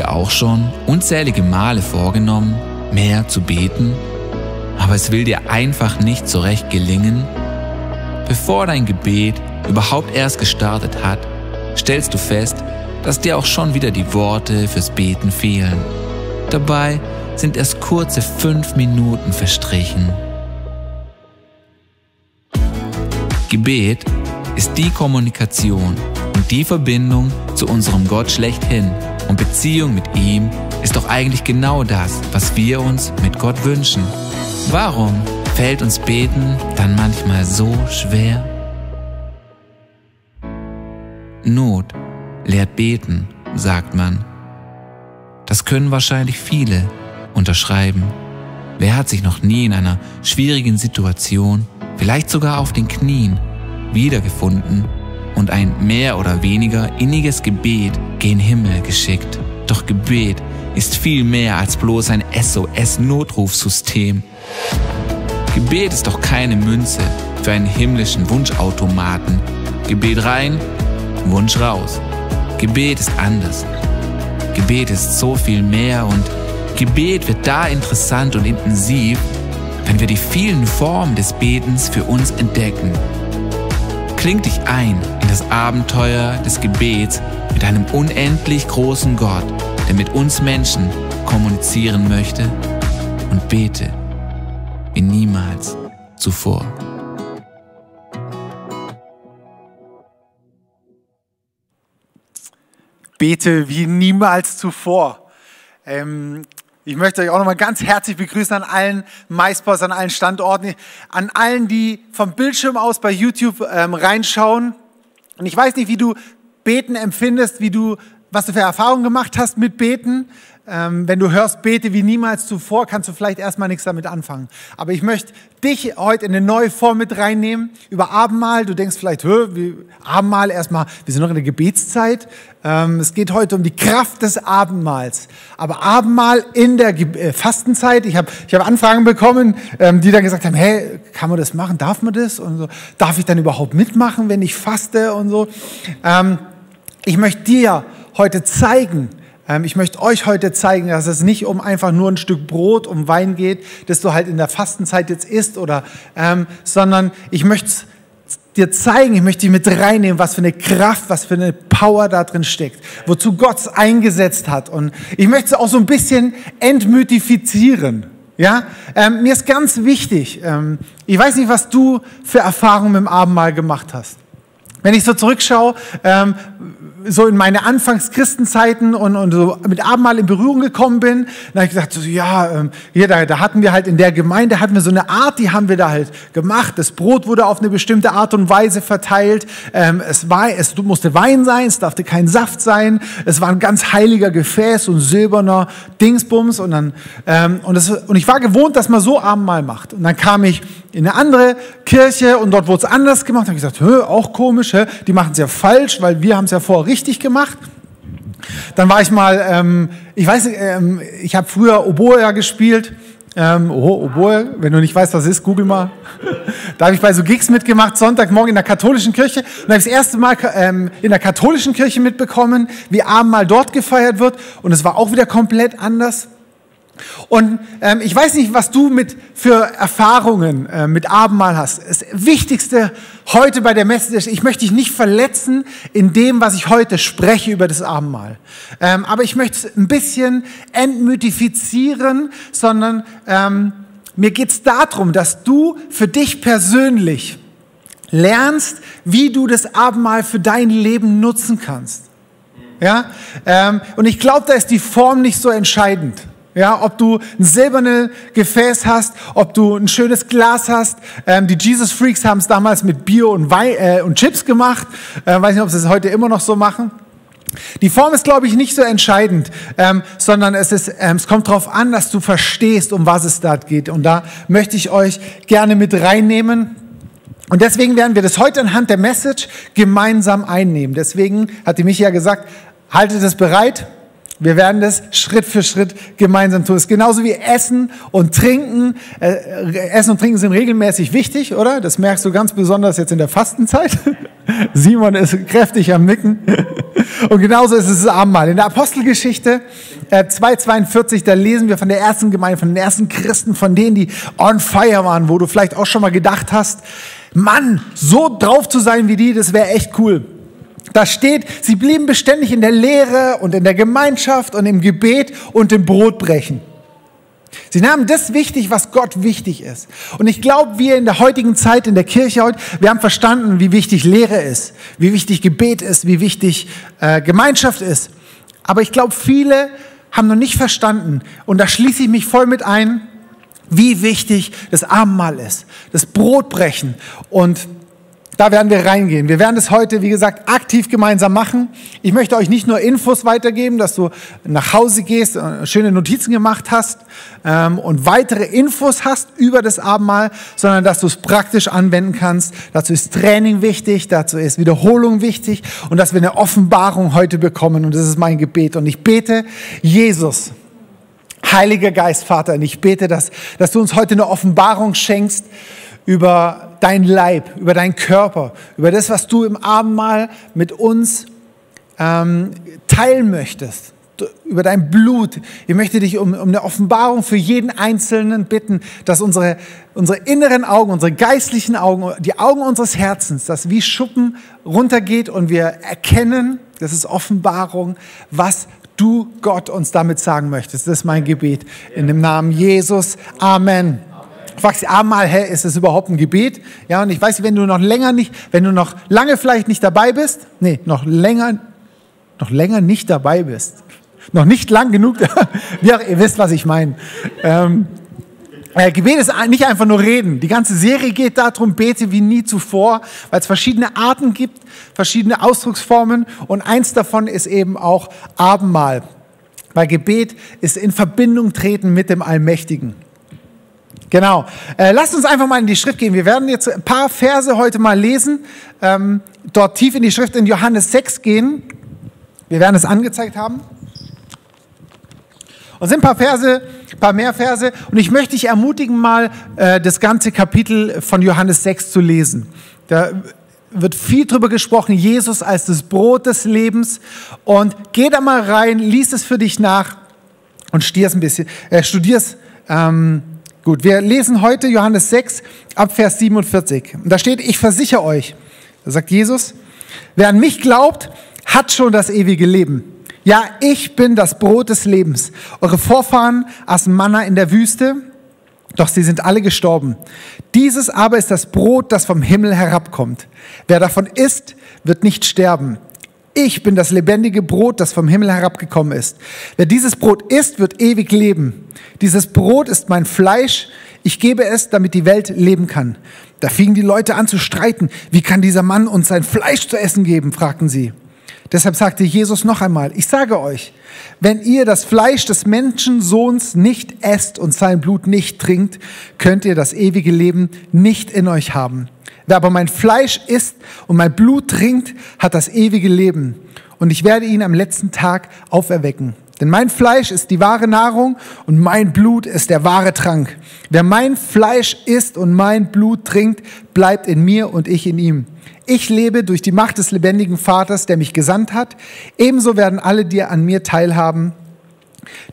dir auch schon unzählige Male vorgenommen, mehr zu beten, aber es will dir einfach nicht so recht gelingen? Bevor dein Gebet überhaupt erst gestartet hat, stellst du fest, dass dir auch schon wieder die Worte fürs Beten fehlen. Dabei sind erst kurze fünf Minuten verstrichen. Gebet ist die Kommunikation die Verbindung zu unserem Gott schlechthin. Und Beziehung mit ihm ist doch eigentlich genau das, was wir uns mit Gott wünschen. Warum fällt uns Beten dann manchmal so schwer? Not lehrt beten, sagt man. Das können wahrscheinlich viele unterschreiben. Wer hat sich noch nie in einer schwierigen Situation, vielleicht sogar auf den Knien, wiedergefunden und ein mehr oder weniger inniges Gebet gen Himmel geschickt? Doch Gebet ist viel mehr als bloß ein SOS-Notrufsystem. Gebet ist doch keine Münze für einen himmlischen Wunschautomaten. Gebet rein, Wunsch raus. Gebet ist anders. Gebet ist so viel mehr und Gebet wird da interessant und intensiv, wenn wir die vielen Formen des Betens für uns entdecken. Kling dich ein in das Abenteuer des Gebets mit einem unendlich großen Gott, der mit uns Menschen kommunizieren möchte und bete wie niemals zuvor. Bete wie niemals zuvor. Ähm, ich möchte euch auch nochmal ganz herzlich begrüßen an allen MySpots, an allen Standorten, an allen, die vom Bildschirm aus bei YouTube ähm, reinschauen. Und ich weiß nicht, wie du Beten empfindest, wie du, was du für Erfahrungen gemacht hast mit Beten. Ähm, wenn du hörst, bete wie niemals zuvor, kannst du vielleicht erstmal nichts damit anfangen. Aber ich möchte dich heute in eine neue Form mit reinnehmen. Über Abendmahl, du denkst vielleicht, wie, Abendmahl erstmal, wir sind noch in der Gebetszeit. Ähm, es geht heute um die Kraft des Abendmahls. Aber Abendmahl in der Ge äh, Fastenzeit, ich habe ich hab Anfragen bekommen, ähm, die dann gesagt haben, hey, kann man das machen, darf man das? Und so, darf ich dann überhaupt mitmachen, wenn ich faste und so? Ähm, ich möchte dir heute zeigen, ich möchte euch heute zeigen, dass es nicht um einfach nur ein Stück Brot, um Wein geht, das du halt in der Fastenzeit jetzt isst, oder, ähm, sondern ich möchte dir zeigen, ich möchte dich mit reinnehmen, was für eine Kraft, was für eine Power da drin steckt, wozu Gott es eingesetzt hat. Und ich möchte es auch so ein bisschen entmythifizieren. Ja, ähm, mir ist ganz wichtig, ähm, ich weiß nicht, was du für Erfahrungen mit dem Abendmahl gemacht hast. Wenn ich so zurückschaue, ähm, so in meine Anfangschristenzeiten und, und so mit Abendmahl in Berührung gekommen bin, dann habe ich gesagt, so, ja, ähm, hier, da, da hatten wir halt in der Gemeinde, hatten wir so eine Art, die haben wir da halt gemacht. Das Brot wurde auf eine bestimmte Art und Weise verteilt. Ähm, es, war, es musste Wein sein, es darf kein Saft sein. Es war ein ganz heiliger Gefäß und silberner Dingsbums. Und, dann, ähm, und, das, und ich war gewohnt, dass man so Abendmahl macht. Und dann kam ich in eine andere Kirche und dort wurde es anders gemacht. Da habe ich gesagt, Hö, auch komisch, hä? die machen es ja falsch, weil wir haben es ja vorher richtig gemacht. Dann war ich mal, ähm, ich weiß, ähm, ich habe früher Oboe gespielt. Ähm, oh, Oboe, wenn du nicht weißt, was ist, google mal. da habe ich bei so Gigs mitgemacht, Sonntagmorgen in der katholischen Kirche. Und habe ich das erste Mal ähm, in der katholischen Kirche mitbekommen, wie Abendmahl dort gefeiert wird. Und es war auch wieder komplett anders. Und ähm, ich weiß nicht, was du mit für Erfahrungen äh, mit Abendmahl hast. Das Wichtigste heute bei der Message ich möchte dich nicht verletzen in dem, was ich heute spreche über das Abendmahl. Ähm, aber ich möchte es ein bisschen entmythifizieren, sondern ähm, mir geht es darum, dass du für dich persönlich lernst, wie du das Abendmahl für dein Leben nutzen kannst. Ja, ähm, und ich glaube, da ist die Form nicht so entscheidend. Ja, ob du ein silbernes Gefäß hast, ob du ein schönes Glas hast. Ähm, die Jesus Freaks haben es damals mit Bier und, Wein, äh, und Chips gemacht. Äh, weiß nicht, ob sie es heute immer noch so machen. Die Form ist, glaube ich, nicht so entscheidend, ähm, sondern es, ist, ähm, es kommt darauf an, dass du verstehst, um was es da geht. Und da möchte ich euch gerne mit reinnehmen. Und deswegen werden wir das heute anhand der Message gemeinsam einnehmen. Deswegen hat die Michi ja gesagt, haltet es bereit Wir werden das Schritt für Schritt gemeinsam tun. Es ist genauso wie Essen und Trinken. Äh, Essen und Trinken sind regelmäßig wichtig, oder? Das merkst du ganz besonders jetzt in der Fastenzeit. Simon ist kräftig am Nicken. Und genauso ist es das Abendmahl. In der Apostelgeschichte äh, 2,42, da lesen wir von der ersten Gemeinde, von den ersten Christen, von denen, die on fire waren, wo du vielleicht auch schon mal gedacht hast, Mann, so drauf zu sein wie die, das wäre echt cool. Da steht, sie blieben beständig in der Lehre und in der Gemeinschaft und im Gebet und im Brotbrechen. Sie nahmen das wichtig, was Gott wichtig ist. Und ich glaube, wir in der heutigen Zeit, in der Kirche heute, wir haben verstanden, wie wichtig Lehre ist, wie wichtig Gebet ist, wie wichtig äh, Gemeinschaft ist. Aber ich glaube, viele haben noch nicht verstanden, und da schließe ich mich voll mit ein, wie wichtig das Abendmahl ist, das Brotbrechen und da werden wir reingehen. Wir werden es heute, wie gesagt, aktiv gemeinsam machen. Ich möchte euch nicht nur Infos weitergeben, dass du nach Hause gehst, äh, schöne Notizen gemacht hast ähm, und weitere Infos hast über das Abendmahl, sondern dass du es praktisch anwenden kannst. Dazu ist Training wichtig, dazu ist Wiederholung wichtig und dass wir eine Offenbarung heute bekommen. Und das ist mein Gebet. Und ich bete, Jesus, Heiliger Geist, Vater, und ich bete, dass, dass du uns heute eine Offenbarung schenkst über dein Leib, über deinen Körper, über das, was du im Abendmahl mit uns ähm, teilen möchtest, über dein Blut. Ich möchte dich um, um eine Offenbarung für jeden Einzelnen bitten, dass unsere, unsere inneren Augen, unsere geistlichen Augen, die Augen unseres Herzens, dass wie Schuppen runtergeht und wir erkennen, das ist Offenbarung, was du Gott uns damit sagen möchtest. Das ist mein Gebet. In dem Namen Jesus. Amen. Fragst dich einmal, hä, ist das überhaupt ein Gebet? Ja, und ich weiß, wenn du noch länger nicht, wenn du noch lange vielleicht nicht dabei bist, nee, noch länger, noch länger nicht dabei bist, noch nicht lang genug, ja, ihr wisst, was ich meine. Ähm, äh, Gebet ist nicht einfach nur reden. Die ganze Serie geht darum, bete wie nie zuvor, weil es verschiedene Arten gibt, verschiedene Ausdrucksformen und eins davon ist eben auch Abendmahl. Weil Gebet ist in Verbindung treten mit dem Allmächtigen. Genau. Äh, lasst uns einfach mal in die Schrift gehen. Wir werden jetzt ein paar Verse heute mal lesen, ähm, dort tief in die Schrift in Johannes 6 gehen. Wir werden es angezeigt haben. Und sind ein paar Verse, ein paar mehr Verse. Und ich möchte dich ermutigen, mal äh, das ganze Kapitel von Johannes 6 zu lesen. Da wird viel drüber gesprochen, Jesus als das Brot des Lebens. Und geh da mal rein, lies es für dich nach und studier's ein bisschen, äh, studier's ähm, Gut, wir lesen heute Johannes 6 ab Vers 47. Und da steht, ich versichere euch, da sagt Jesus, wer an mich glaubt, hat schon das ewige Leben. Ja, ich bin das Brot des Lebens. Eure Vorfahren aßen Manna in der Wüste, doch sie sind alle gestorben. Dieses aber ist das Brot, das vom Himmel herabkommt. Wer davon isst, wird nicht sterben. Ich bin das lebendige Brot, das vom Himmel herabgekommen ist. Wer dieses Brot isst, wird ewig leben. Dieses Brot ist mein Fleisch. Ich gebe es, damit die Welt leben kann. Da fingen die Leute an zu streiten. Wie kann dieser Mann uns sein Fleisch zu essen geben? fragten sie. Deshalb sagte Jesus noch einmal, ich sage euch, wenn ihr das Fleisch des Menschensohns nicht esst und sein Blut nicht trinkt, könnt ihr das ewige Leben nicht in euch haben. Wer aber mein Fleisch isst und mein Blut trinkt, hat das ewige Leben. Und ich werde ihn am letzten Tag auferwecken. Denn mein Fleisch ist die wahre Nahrung und mein Blut ist der wahre Trank. Wer mein Fleisch isst und mein Blut trinkt, bleibt in mir und ich in ihm. Ich lebe durch die Macht des lebendigen Vaters, der mich gesandt hat. Ebenso werden alle, die an mir teilhaben,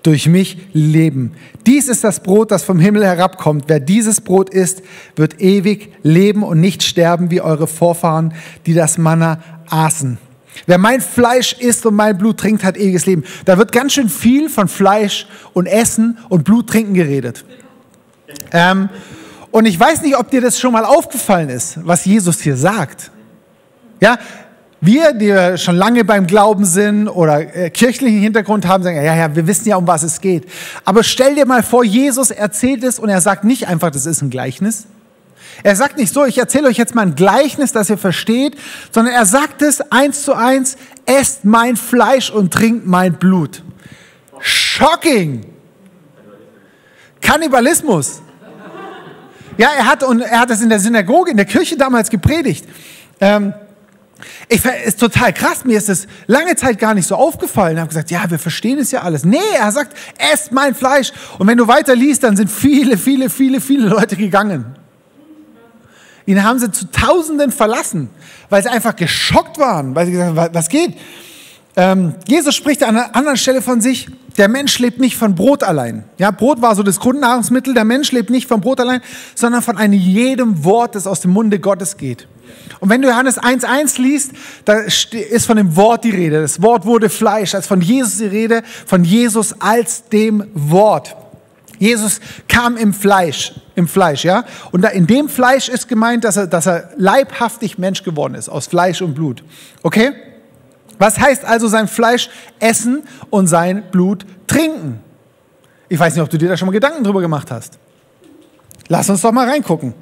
durch mich leben. Dies ist das Brot, das vom Himmel herabkommt. Wer dieses Brot isst, wird ewig leben und nicht sterben wie eure Vorfahren, die das Manna aßen. Wer mein Fleisch isst und mein Blut trinkt, hat ewiges Leben. Da wird ganz schön viel von Fleisch und Essen und Blut trinken geredet. Ähm, und ich weiß nicht, ob dir das schon mal aufgefallen ist, was Jesus hier sagt. Ja, wir, die schon lange beim Glauben sind oder äh, kirchlichen Hintergrund haben, sagen, ja, ja, wir wissen ja, um was es geht. Aber stell dir mal vor, Jesus erzählt es und er sagt nicht einfach, das ist ein Gleichnis. Er sagt nicht so, ich erzähle euch jetzt mal ein Gleichnis, das ihr versteht, sondern er sagt es eins zu eins, esst mein Fleisch und trinkt mein Blut. Shocking! Kannibalismus. Ja, er hat, und er hat das in der Synagoge, in der Kirche damals gepredigt. Ähm, Ich, ist total krass, mir ist es lange Zeit gar nicht so aufgefallen. Ich habe gesagt, ja, wir verstehen es ja alles. Nee, er sagt, esst mein Fleisch. Und wenn du weiter liest, dann sind viele, viele, viele, viele Leute gegangen. Ihn haben sie zu Tausenden verlassen, weil sie einfach geschockt waren, weil sie gesagt haben, was geht? Ähm, Jesus spricht an einer anderen Stelle von sich, der Mensch lebt nicht von Brot allein. Ja, Brot war so das Grundnahrungsmittel, der Mensch lebt nicht von Brot allein, sondern von einem jedem Wort, das aus dem Munde Gottes geht. Und wenn du Johannes 1.1 liest, da ist von dem Wort die Rede. Das Wort wurde Fleisch, als von Jesus die Rede, von Jesus als dem Wort. Jesus kam im Fleisch, im Fleisch, ja. Und in dem Fleisch ist gemeint, dass er, dass er leibhaftig Mensch geworden ist, aus Fleisch und Blut. Okay? Was heißt also sein Fleisch essen und sein Blut trinken? Ich weiß nicht, ob du dir da schon mal Gedanken drüber gemacht hast. Lass uns doch mal reingucken.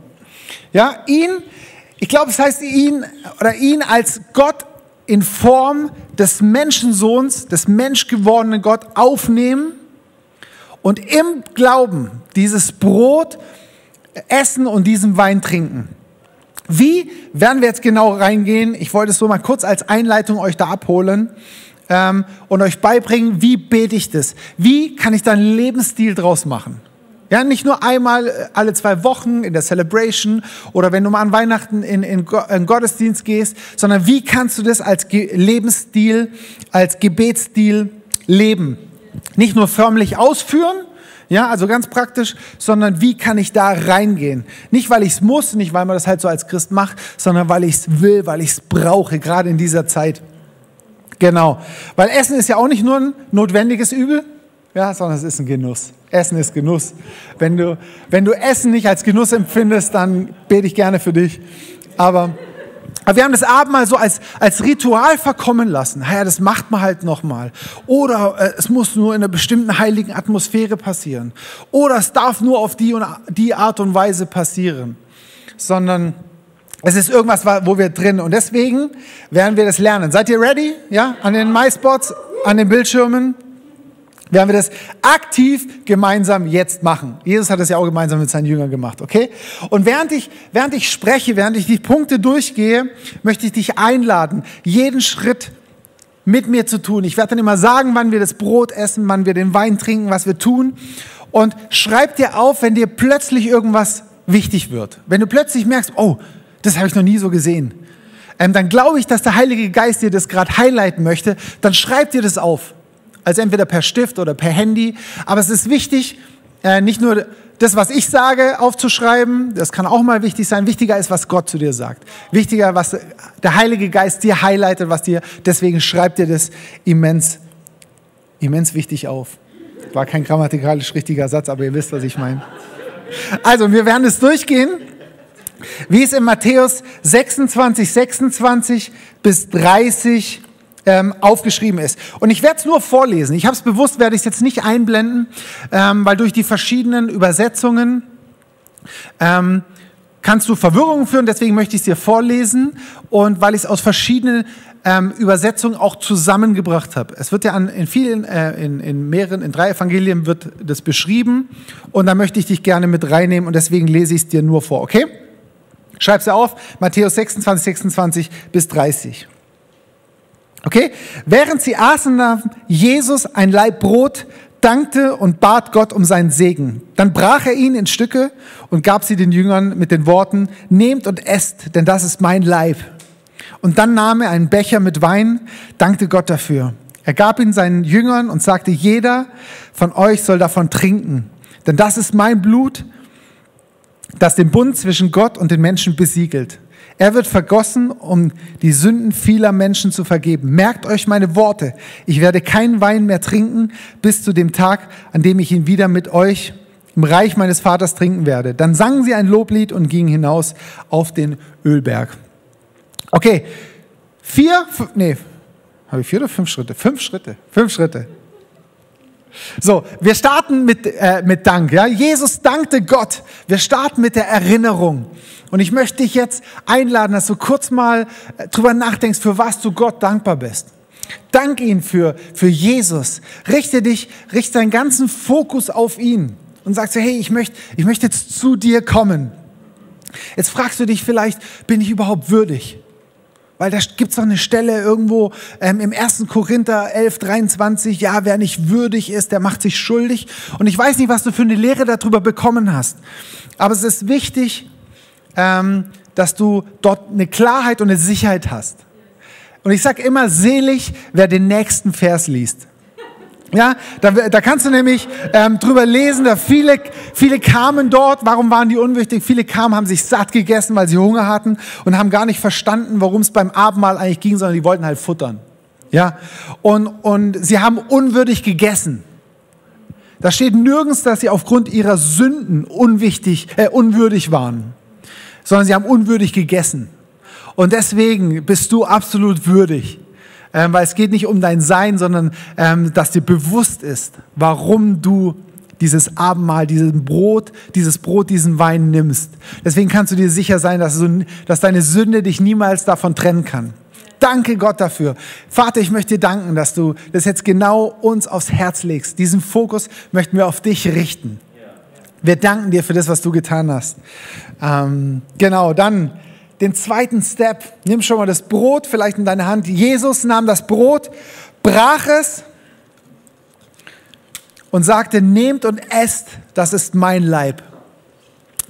Ja, ihn, ich glaube, es heißt ihn oder ihn als Gott in Form des Menschensohns, des menschgewordenen Gott aufnehmen und im Glauben dieses Brot essen und diesen Wein trinken. Wie werden wir jetzt genau reingehen? Ich wollte es so mal kurz als Einleitung euch da abholen ähm, und euch beibringen, wie bete ich das? Wie kann ich da einen Lebensstil draus machen? Ja, nicht nur einmal äh, alle zwei Wochen in der Celebration oder wenn du mal an Weihnachten in, in, in Gottesdienst gehst, sondern wie kannst du das als Ge Lebensstil, als Gebetsstil leben? Nicht nur förmlich ausführen, ja, also ganz praktisch, sondern wie kann ich da reingehen? Nicht, weil ich es muss, nicht, weil man das halt so als Christ macht, sondern weil ich es will, weil ich es brauche, gerade in dieser Zeit. Genau. Weil Essen ist ja auch nicht nur ein notwendiges Übel, ja, sondern es ist ein Genuss. Essen ist Genuss. Wenn du, wenn du Essen nicht als Genuss empfindest, dann bete ich gerne für dich. Aber aber wir haben das Abendmahl so als, als Ritual verkommen lassen. Ja, das macht man halt nochmal. Oder äh, es muss nur in einer bestimmten heiligen Atmosphäre passieren. Oder es darf nur auf die und die Art und Weise passieren. Sondern es ist irgendwas, wo wir drin. Und deswegen werden wir das lernen. Seid ihr ready? Ja? An den MySpots, an den Bildschirmen? Werden wir das aktiv gemeinsam jetzt machen. Jesus hat das ja auch gemeinsam mit seinen Jüngern gemacht, okay? Und während ich, während ich spreche, während ich die Punkte durchgehe, möchte ich dich einladen, jeden Schritt mit mir zu tun. Ich werde dann immer sagen, wann wir das Brot essen, wann wir den Wein trinken, was wir tun. Und schreib dir auf, wenn dir plötzlich irgendwas wichtig wird. Wenn du plötzlich merkst, oh, das habe ich noch nie so gesehen. Ähm, dann glaube ich, dass der Heilige Geist dir das gerade highlighten möchte. Dann schreib dir das auf. Also entweder per Stift oder per Handy. Aber es ist wichtig, äh, nicht nur das, was ich sage, aufzuschreiben. Das kann auch mal wichtig sein. Wichtiger ist, was Gott zu dir sagt. Wichtiger, was der Heilige Geist dir highlightet, was dir, deswegen schreibt dir das immens, immens wichtig auf. War kein grammatikalisch richtiger Satz, aber ihr wisst, was ich meine. Also, wir werden es durchgehen. Wie es in Matthäus 26, 26 bis 30 ähm, aufgeschrieben ist. Und ich werde es nur vorlesen. Ich habe es bewusst, werde ich es jetzt nicht einblenden, ähm, weil durch die verschiedenen Übersetzungen ähm, kannst du Verwirrungen führen. Deswegen möchte ich es dir vorlesen und weil ich es aus verschiedenen ähm, Übersetzungen auch zusammengebracht habe. Es wird ja an, in vielen, äh, in, in mehreren, in drei Evangelien wird das beschrieben und da möchte ich dich gerne mit reinnehmen und deswegen lese ich es dir nur vor, okay? Schreib es auf, Matthäus 26, 26 bis 30. Okay? Während sie aßen, nahm Jesus ein Laib Brot, dankte und bat Gott um seinen Segen. Dann brach er ihn in Stücke und gab sie den Jüngern mit den Worten, nehmt und esst, denn das ist mein Leib. Und dann nahm er einen Becher mit Wein, dankte Gott dafür. Er gab ihn seinen Jüngern und sagte, jeder von euch soll davon trinken, denn das ist mein Blut, das den Bund zwischen Gott und den Menschen besiegelt. Er wird vergossen, um die Sünden vieler Menschen zu vergeben. Merkt euch meine Worte. Ich werde keinen Wein mehr trinken bis zu dem Tag, an dem ich ihn wieder mit euch im Reich meines Vaters trinken werde. Dann sangen sie ein Loblied und gingen hinaus auf den Ölberg. Okay, vier, nee, habe ich vier oder fünf Schritte? Fünf Schritte, fünf Schritte. So, wir starten mit, äh, mit Dank. Ja? Jesus dankte Gott. Wir starten mit der Erinnerung. Und ich möchte dich jetzt einladen, dass du kurz mal äh, drüber nachdenkst, für was du Gott dankbar bist. Dank ihn für, für Jesus. Richte dich, richte deinen ganzen Fokus auf ihn und sagst, hey, ich möchte, ich möchte jetzt zu dir kommen. Jetzt fragst du dich vielleicht, bin ich überhaupt würdig? Weil da gibt es doch eine Stelle irgendwo ähm, im 1. Korinther 11, 23, ja, wer nicht würdig ist, der macht sich schuldig. Und ich weiß nicht, was du für eine Lehre darüber bekommen hast. Aber es ist wichtig, ähm, dass du dort eine Klarheit und eine Sicherheit hast. Und ich sage immer, selig, wer den nächsten Vers liest. Ja, da, da kannst du nämlich ähm, drüber lesen, da viele, viele kamen dort, warum waren die unwichtig? Viele kamen, haben sich satt gegessen, weil sie Hunger hatten und haben gar nicht verstanden, worum es beim Abendmahl eigentlich ging, sondern die wollten halt futtern. Ja, und, und sie haben unwürdig gegessen. Da steht nirgends, dass sie aufgrund ihrer Sünden unwichtig, äh, unwürdig waren, sondern sie haben unwürdig gegessen. Und deswegen bist du absolut würdig ähm, weil es geht nicht um dein Sein, sondern ähm, dass dir bewusst ist, warum du dieses Abendmahl, diesen Brot, dieses Brot, diesen Wein nimmst. Deswegen kannst du dir sicher sein, dass, du, dass deine Sünde dich niemals davon trennen kann. Danke Gott dafür. Vater, ich möchte dir danken, dass du das jetzt genau uns aufs Herz legst. Diesen Fokus möchten wir auf dich richten. Wir danken dir für das, was du getan hast. Ähm, genau, dann den zweiten Step. Nimm schon mal das Brot vielleicht in deine Hand. Jesus nahm das Brot, brach es und sagte, nehmt und esst, das ist mein Leib.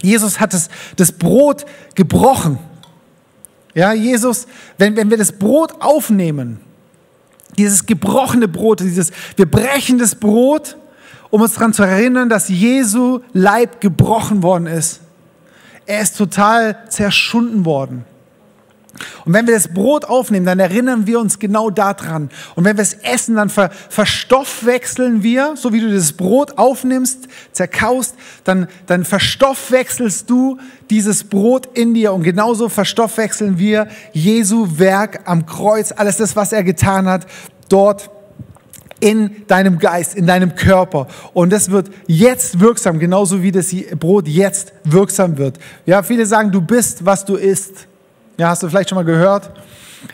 Jesus hat das, das Brot gebrochen. Ja, Jesus, wenn, wenn wir das Brot aufnehmen, dieses gebrochene Brot, dieses, wir brechen das Brot, um uns daran zu erinnern, dass Jesu Leib gebrochen worden ist er ist total zerschunden worden. Und wenn wir das Brot aufnehmen, dann erinnern wir uns genau daran. Und wenn wir es essen, dann ver verstoffwechseln wir, so wie du das Brot aufnimmst, zerkaust, dann, dann verstoffwechselst du dieses Brot in dir. Und genauso verstoffwechseln wir Jesu Werk am Kreuz, alles das, was er getan hat, dort in deinem Geist, in deinem Körper. Und das wird jetzt wirksam, genauso wie das Brot jetzt wirksam wird. Ja, viele sagen, du bist, was du isst. Ja, hast du vielleicht schon mal gehört?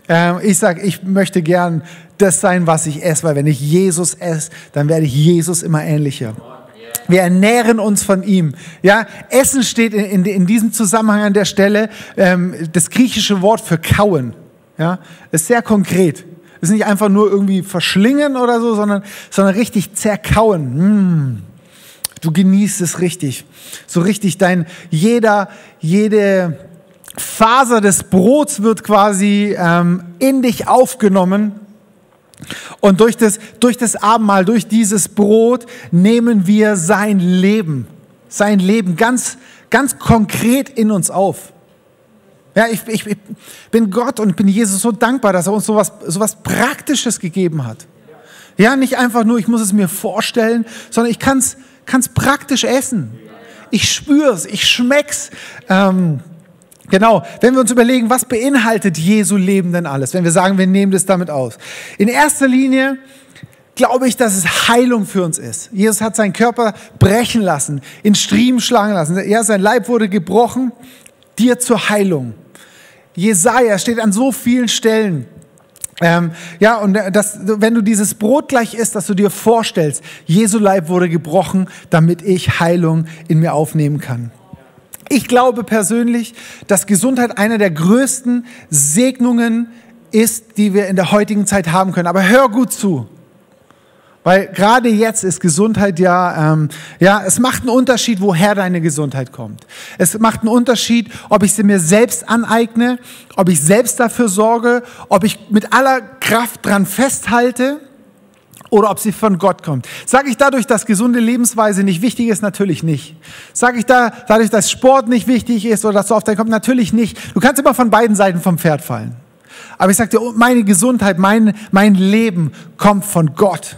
Ähm, ich sage, ich möchte gern das sein, was ich esse, weil wenn ich Jesus esse, dann werde ich Jesus immer ähnlicher. Wir ernähren uns von ihm. Ja, Essen steht in, in, in diesem Zusammenhang an der Stelle ähm, das griechische Wort für kauen. Ja, ist sehr konkret ist nicht einfach nur irgendwie verschlingen oder so, sondern, sondern richtig zerkauen. Mm. Du genießt es richtig. So richtig dein, jeder, jede Faser des Brots wird quasi ähm, in dich aufgenommen. Und durch das, durch das Abendmahl, durch dieses Brot nehmen wir sein Leben, sein Leben ganz, ganz konkret in uns auf. Ja, ich, ich, ich bin Gott und bin Jesus so dankbar, dass er uns sowas, sowas Praktisches gegeben hat. Ja, nicht einfach nur, ich muss es mir vorstellen, sondern ich kann es praktisch essen. Ich spüre es, ich schmeck's. Ähm, genau, wenn wir uns überlegen, was beinhaltet Jesu Leben denn alles, wenn wir sagen, wir nehmen das damit aus. In erster Linie glaube ich, dass es Heilung für uns ist. Jesus hat seinen Körper brechen lassen, in Striemen schlagen lassen. Ja, sein Leib wurde gebrochen, dir zur Heilung. Jesaja steht an so vielen Stellen. Ähm, ja, und das, wenn du dieses Brot gleich isst, dass du dir vorstellst, Jesu Leib wurde gebrochen, damit ich Heilung in mir aufnehmen kann. Ich glaube persönlich, dass Gesundheit einer der größten Segnungen ist, die wir in der heutigen Zeit haben können. Aber hör gut zu. Weil gerade jetzt ist Gesundheit ja, ähm, ja, es macht einen Unterschied, woher deine Gesundheit kommt. Es macht einen Unterschied, ob ich sie mir selbst aneigne, ob ich selbst dafür sorge, ob ich mit aller Kraft dran festhalte oder ob sie von Gott kommt. Sage ich dadurch, dass gesunde Lebensweise nicht wichtig ist? Natürlich nicht. Sage ich da, dadurch, dass Sport nicht wichtig ist oder dass du auf dein kommt? Natürlich nicht. Du kannst immer von beiden Seiten vom Pferd fallen. Aber ich sage dir, meine Gesundheit, mein, mein Leben kommt von Gott.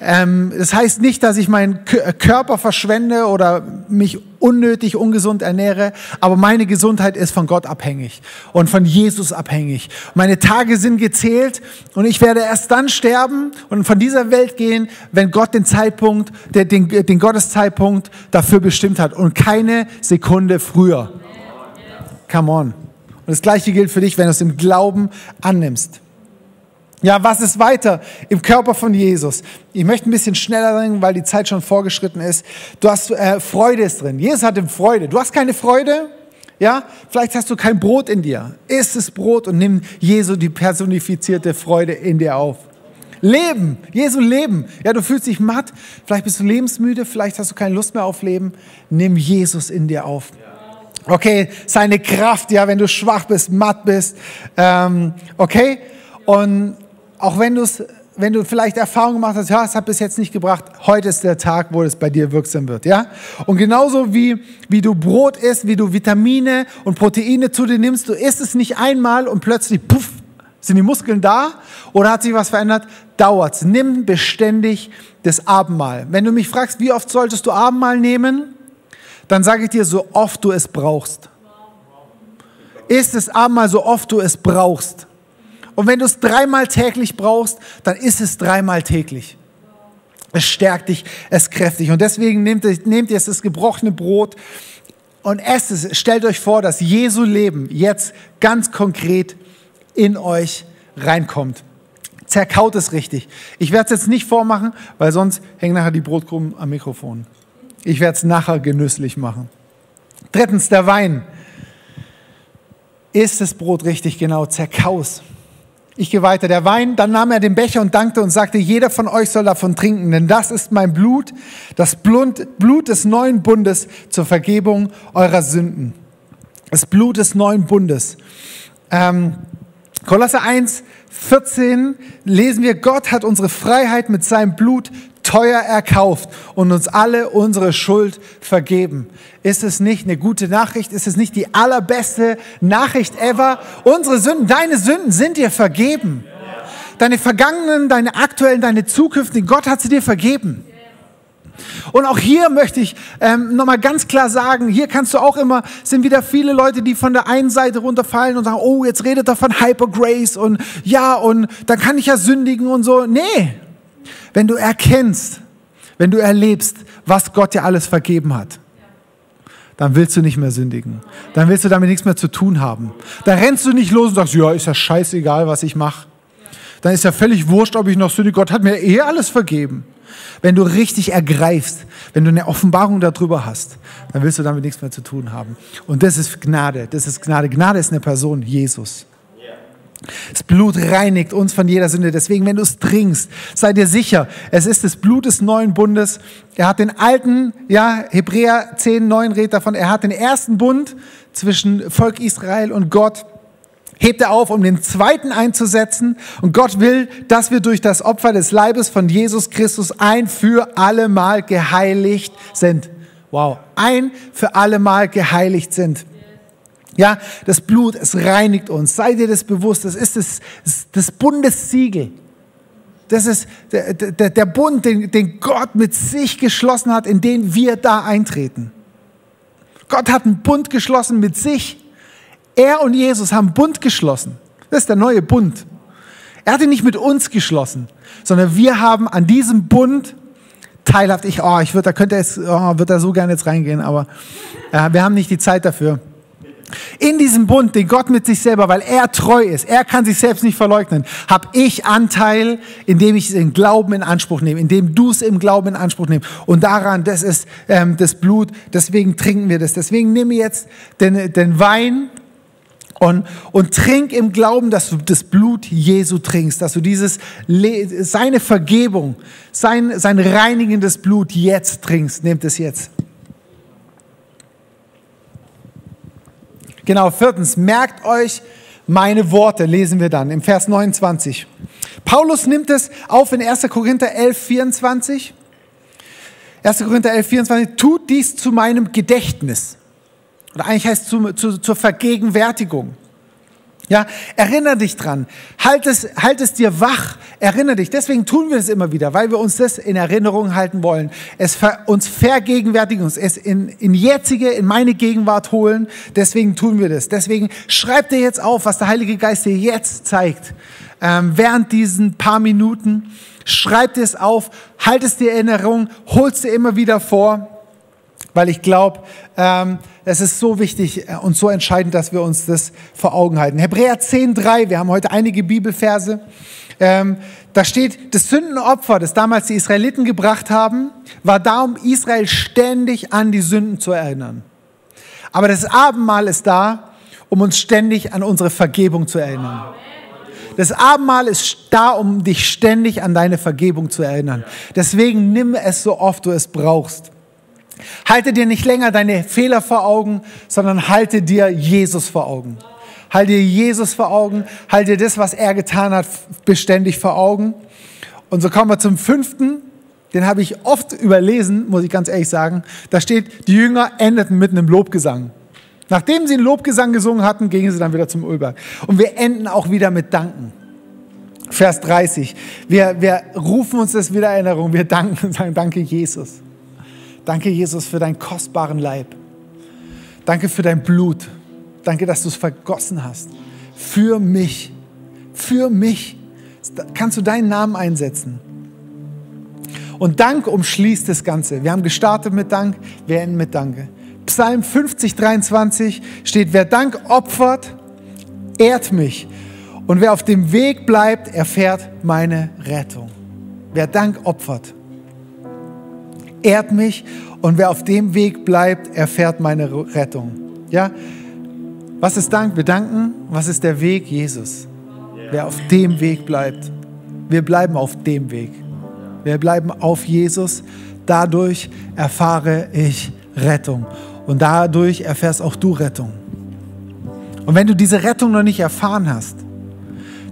Ähm, das heißt nicht, dass ich meinen äh, Körper verschwende oder mich unnötig ungesund ernähre, aber meine Gesundheit ist von Gott abhängig und von Jesus abhängig. Meine Tage sind gezählt und ich werde erst dann sterben und von dieser Welt gehen, wenn Gott den Zeitpunkt, den, den Gotteszeitpunkt dafür bestimmt hat und keine Sekunde früher. Come on. Und das Gleiche gilt für dich, wenn du es im Glauben annimmst. Ja, was ist weiter im Körper von Jesus? Ich möchte ein bisschen schneller drin, weil die Zeit schon vorgeschritten ist. Du hast äh, Freude ist drin. Jesus hatte Freude. Du hast keine Freude? Ja, vielleicht hast du kein Brot in dir. Iss das Brot und nimm Jesu die personifizierte Freude in dir auf. Leben, Jesu Leben. Ja, du fühlst dich matt, vielleicht bist du lebensmüde, vielleicht hast du keine Lust mehr auf Leben. Nimm Jesus in dir auf. Okay, seine Kraft, ja, wenn du schwach bist, matt bist. Ähm, okay, und auch wenn du es wenn du vielleicht Erfahrung gemacht hast, ja, es hat bis jetzt nicht gebracht, heute ist der Tag, wo es bei dir wirksam wird, ja? Und genauso wie, wie du Brot isst, wie du Vitamine und Proteine zu dir nimmst, du isst es nicht einmal und plötzlich, puff, sind die Muskeln da oder hat sich was verändert? Dauert's. Nimm beständig das Abendmahl. Wenn du mich fragst, wie oft solltest du Abendmahl nehmen, dann sage ich dir, so oft du es brauchst. Isst das Abendmahl so oft du es brauchst. Und wenn du es dreimal täglich brauchst, dann ist es dreimal täglich. Es stärkt dich, es kräftig. Und deswegen nehmt, nehmt ihr das gebrochene Brot und esst es. Stellt euch vor, dass Jesu Leben jetzt ganz konkret in euch reinkommt. Zerkaut es richtig. Ich werde es jetzt nicht vormachen, weil sonst hängen nachher die Brotkrumen am Mikrofon. Ich werde es nachher genüsslich machen. Drittens, der Wein. Ist das Brot richtig genau? Zerkaus. Ich gehe weiter. Der Wein, dann nahm er den Becher und dankte und sagte, jeder von euch soll davon trinken, denn das ist mein Blut, das Blut des neuen Bundes zur Vergebung eurer Sünden. Das Blut des neuen Bundes. Ähm, Kolosser 1, 14 lesen wir, Gott hat unsere Freiheit mit seinem Blut teuer erkauft und uns alle unsere Schuld vergeben. Ist es nicht eine gute Nachricht? Ist es nicht die allerbeste Nachricht ever? Unsere Sünden, deine Sünden sind dir vergeben. Deine vergangenen, deine aktuellen, deine zukünftigen, Gott hat sie dir vergeben. Und auch hier möchte ich ähm, nochmal ganz klar sagen, hier kannst du auch immer, sind wieder viele Leute, die von der einen Seite runterfallen und sagen, oh, jetzt redet er von Hyper Grace und ja, und dann kann ich ja sündigen und so. Nee, wenn du erkennst, wenn du erlebst, was Gott dir alles vergeben hat, dann willst du nicht mehr sündigen. Dann willst du damit nichts mehr zu tun haben. Da rennst du nicht los und sagst, ja, ist ja scheißegal, was ich mache. Dann ist ja völlig wurscht, ob ich noch sündige. Gott hat mir eh alles vergeben. Wenn du richtig ergreifst, wenn du eine Offenbarung darüber hast, dann willst du damit nichts mehr zu tun haben. Und das ist Gnade. Das ist Gnade. Gnade ist eine Person, Jesus. Das Blut reinigt uns von jeder Sünde. Deswegen, wenn du es trinkst, sei dir sicher, es ist das Blut des neuen Bundes. Er hat den alten, ja, Hebräer 10, 9 redet davon, er hat den ersten Bund zwischen Volk Israel und Gott hebt er auf, um den zweiten einzusetzen. Und Gott will, dass wir durch das Opfer des Leibes von Jesus Christus ein für alle Mal geheiligt sind. Wow, ein für alle Mal geheiligt sind. Ja, das Blut, es reinigt uns. Sei dir das bewusst. Das ist das, das Bundessiegel. Das ist der, der, der Bund, den, den Gott mit sich geschlossen hat, in den wir da eintreten. Gott hat einen Bund geschlossen mit sich. Er und Jesus haben einen Bund geschlossen. Das ist der neue Bund. Er hat ihn nicht mit uns geschlossen, sondern wir haben an diesem Bund teilhaft. Ich, oh, ich würde, da könnte es, oh, würde da so gerne jetzt reingehen, aber äh, wir haben nicht die Zeit dafür. In diesem Bund, den Gott mit sich selber, weil er treu ist, er kann sich selbst nicht verleugnen, habe ich Anteil, indem ich im Glauben in Anspruch nehme, indem du es im Glauben in Anspruch nimmst. Und daran, das ist ähm, das Blut, deswegen trinken wir das. Deswegen nehme jetzt den, den Wein und, und trink im Glauben, dass du das Blut Jesu trinkst, dass du dieses, seine Vergebung, sein, sein reinigendes Blut jetzt trinkst. Nehmt es jetzt. Genau, viertens, merkt euch meine Worte, lesen wir dann im Vers 29. Paulus nimmt es auf in 1. Korinther 11, 24. 1. Korinther 11, 24, tut dies zu meinem Gedächtnis. Oder eigentlich heißt es zu, zu, zur Vergegenwärtigung. Ja, erinnere dich dran. Halt es, halt es dir wach. Erinnere dich. Deswegen tun wir es immer wieder, weil wir uns das in Erinnerung halten wollen. Es ver, uns vergegenwärtigen, uns es in, in jetzige, in meine Gegenwart holen. Deswegen tun wir das. Deswegen schreib dir jetzt auf, was der Heilige Geist dir jetzt zeigt. Ähm, während diesen paar Minuten. Schreib dir es auf, halt es dir in Erinnerung, hol es dir immer wieder vor weil ich glaube, ähm, es ist so wichtig äh, und so entscheidend, dass wir uns das vor Augen halten. Hebräer 10,3, wir haben heute einige Bibelverse. Ähm, da steht, das Sündenopfer, das damals die Israeliten gebracht haben, war da, um Israel ständig an die Sünden zu erinnern. Aber das Abendmahl ist da, um uns ständig an unsere Vergebung zu erinnern. Das Abendmahl ist da, um dich ständig an deine Vergebung zu erinnern. Deswegen nimm es so oft du es brauchst. Halte dir nicht länger deine Fehler vor Augen, sondern halte dir Jesus vor Augen. Halte dir Jesus vor Augen, halte dir das, was er getan hat, beständig vor Augen. Und so kommen wir zum fünften. Den habe ich oft überlesen, muss ich ganz ehrlich sagen. Da steht, die Jünger endeten mitten im Lobgesang. Nachdem sie einen Lobgesang gesungen hatten, gingen sie dann wieder zum Ölberg. Und wir enden auch wieder mit Danken. Vers 30. Wir, wir rufen uns das wieder Erinnerung. Wir danken und sagen, danke Jesus. Danke Jesus für deinen kostbaren Leib. Danke für dein Blut. Danke, dass du es vergossen hast. Für mich. Für mich. Kannst du deinen Namen einsetzen. Und Dank umschließt das Ganze. Wir haben gestartet mit Dank, wir enden mit Danke. Psalm 50, 23 steht, wer Dank opfert, ehrt mich. Und wer auf dem Weg bleibt, erfährt meine Rettung. Wer Dank opfert, ehrt mich. Und wer auf dem Weg bleibt, erfährt meine Rettung. Ja? Was ist Dank? Wir danken. Was ist der Weg? Jesus. Wer auf dem Weg bleibt. Wir bleiben auf dem Weg. Wir bleiben auf Jesus. Dadurch erfahre ich Rettung. Und dadurch erfährst auch du Rettung. Und wenn du diese Rettung noch nicht erfahren hast,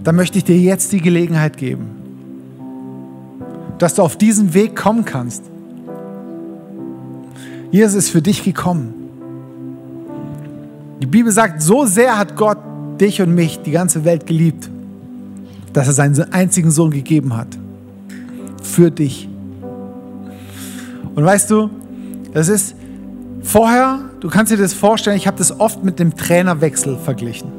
dann möchte ich dir jetzt die Gelegenheit geben, dass du auf diesen Weg kommen kannst. Jesus ist für dich gekommen. Die Bibel sagt, so sehr hat Gott dich und mich, die ganze Welt geliebt, dass er seinen einzigen Sohn gegeben hat. Für dich. Und weißt du, das ist Vorher, du kannst dir das vorstellen, ich habe das oft mit dem Trainerwechsel verglichen.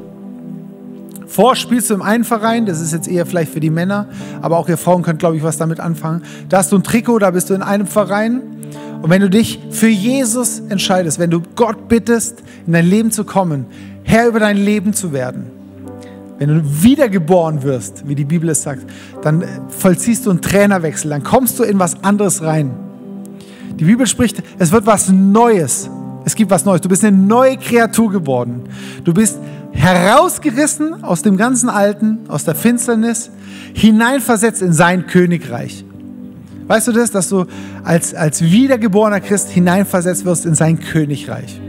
Vor spielst du im einen Verein, das ist jetzt eher vielleicht für die Männer, aber auch ihr Frauen könnt, glaube ich, was damit anfangen. Da hast du ein Trikot, da bist du in einem Verein. Und wenn du dich für Jesus entscheidest, wenn du Gott bittest, in dein Leben zu kommen, Herr über dein Leben zu werden, wenn du wiedergeboren wirst, wie die Bibel es sagt, dann vollziehst du einen Trainerwechsel, dann kommst du in was anderes rein. Die Bibel spricht, es wird was Neues. Es gibt was Neues. Du bist eine neue Kreatur geworden. Du bist herausgerissen aus dem ganzen Alten, aus der Finsternis, hineinversetzt in sein Königreich. Weißt du das, dass du als, als wiedergeborener Christ hineinversetzt wirst in sein Königreich?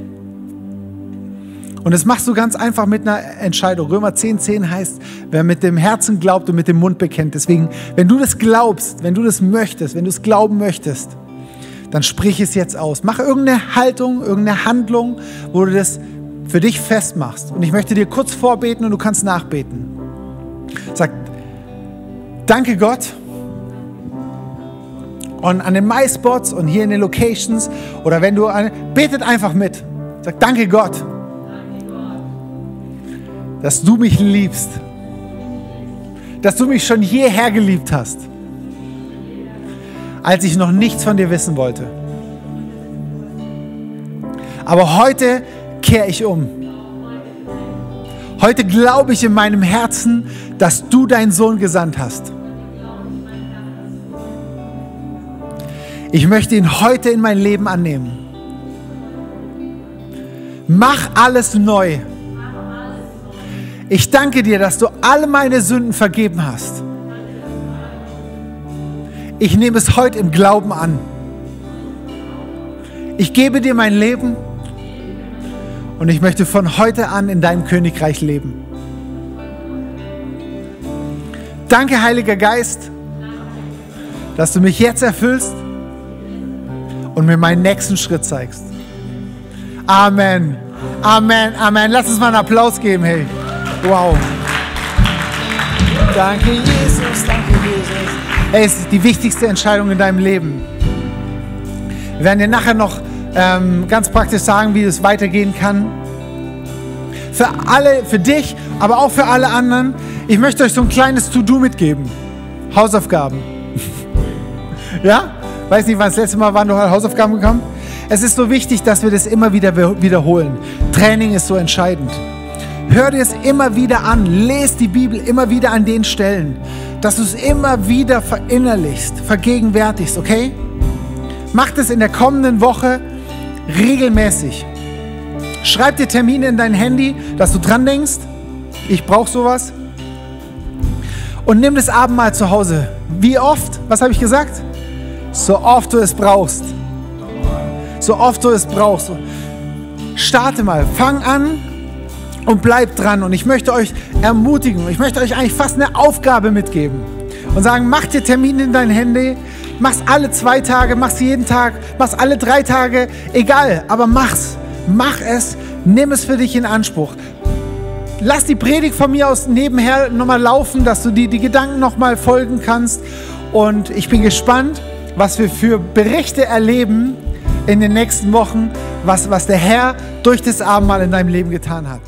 Und das machst du ganz einfach mit einer Entscheidung. Römer 10, 10 heißt, wer mit dem Herzen glaubt und mit dem Mund bekennt. Deswegen, wenn du das glaubst, wenn du das möchtest, wenn du es glauben möchtest, dann sprich es jetzt aus. Mach irgendeine Haltung, irgendeine Handlung, wo du das für dich festmachst. Und ich möchte dir kurz vorbeten und du kannst nachbeten. Sag, danke Gott. Und an den MySpots und hier in den Locations oder wenn du, eine, betet einfach mit. Sag, danke Gott, dass du mich liebst. Dass du mich schon hierher geliebt hast als ich noch nichts von dir wissen wollte. Aber heute kehre ich um. Heute glaube ich in meinem Herzen, dass du deinen Sohn gesandt hast. Ich möchte ihn heute in mein Leben annehmen. Mach alles neu. Ich danke dir, dass du alle meine Sünden vergeben hast ich nehme es heute im Glauben an. Ich gebe dir mein Leben und ich möchte von heute an in deinem Königreich leben. Danke, Heiliger Geist, dass du mich jetzt erfüllst und mir meinen nächsten Schritt zeigst. Amen. Amen. Amen. Lass uns mal einen Applaus geben, hey. Wow. Danke, Jesus. Danke, Jesus. Hey, es ist die wichtigste Entscheidung in deinem Leben. Wir werden dir nachher noch ähm, ganz praktisch sagen, wie es weitergehen kann. Für alle, für dich, aber auch für alle anderen. Ich möchte euch so ein kleines To-Do mitgeben. Hausaufgaben. ja? Weiß nicht, wann das letzte Mal waren du Hausaufgaben bekommen? Es ist so wichtig, dass wir das immer wieder wiederholen. Training ist so entscheidend. Hör dir es immer wieder an. Lest die Bibel immer wieder an den Stellen dass du es immer wieder verinnerlichst, vergegenwärtigst, okay? Mach das in der kommenden Woche regelmäßig. Schreib dir Termine in dein Handy, dass du dran denkst. Ich brauche sowas. Und nimm das Abendmahl zu Hause. Wie oft? Was habe ich gesagt? So oft du es brauchst. So oft du es brauchst. Starte mal, fang an und bleib dran. Und ich möchte euch ermutigen, ich möchte euch eigentlich fast eine Aufgabe mitgeben und sagen, mach dir Termine in dein Handy, mach's alle zwei Tage, mach's jeden Tag, mach's alle drei Tage, egal, aber mach's. Mach es, nimm es für dich in Anspruch. Lass die Predigt von mir aus nebenher nochmal laufen, dass du die, die Gedanken nochmal folgen kannst. Und ich bin gespannt, was wir für Berichte erleben in den nächsten Wochen, was, was der Herr durch das Abendmahl in deinem Leben getan hat.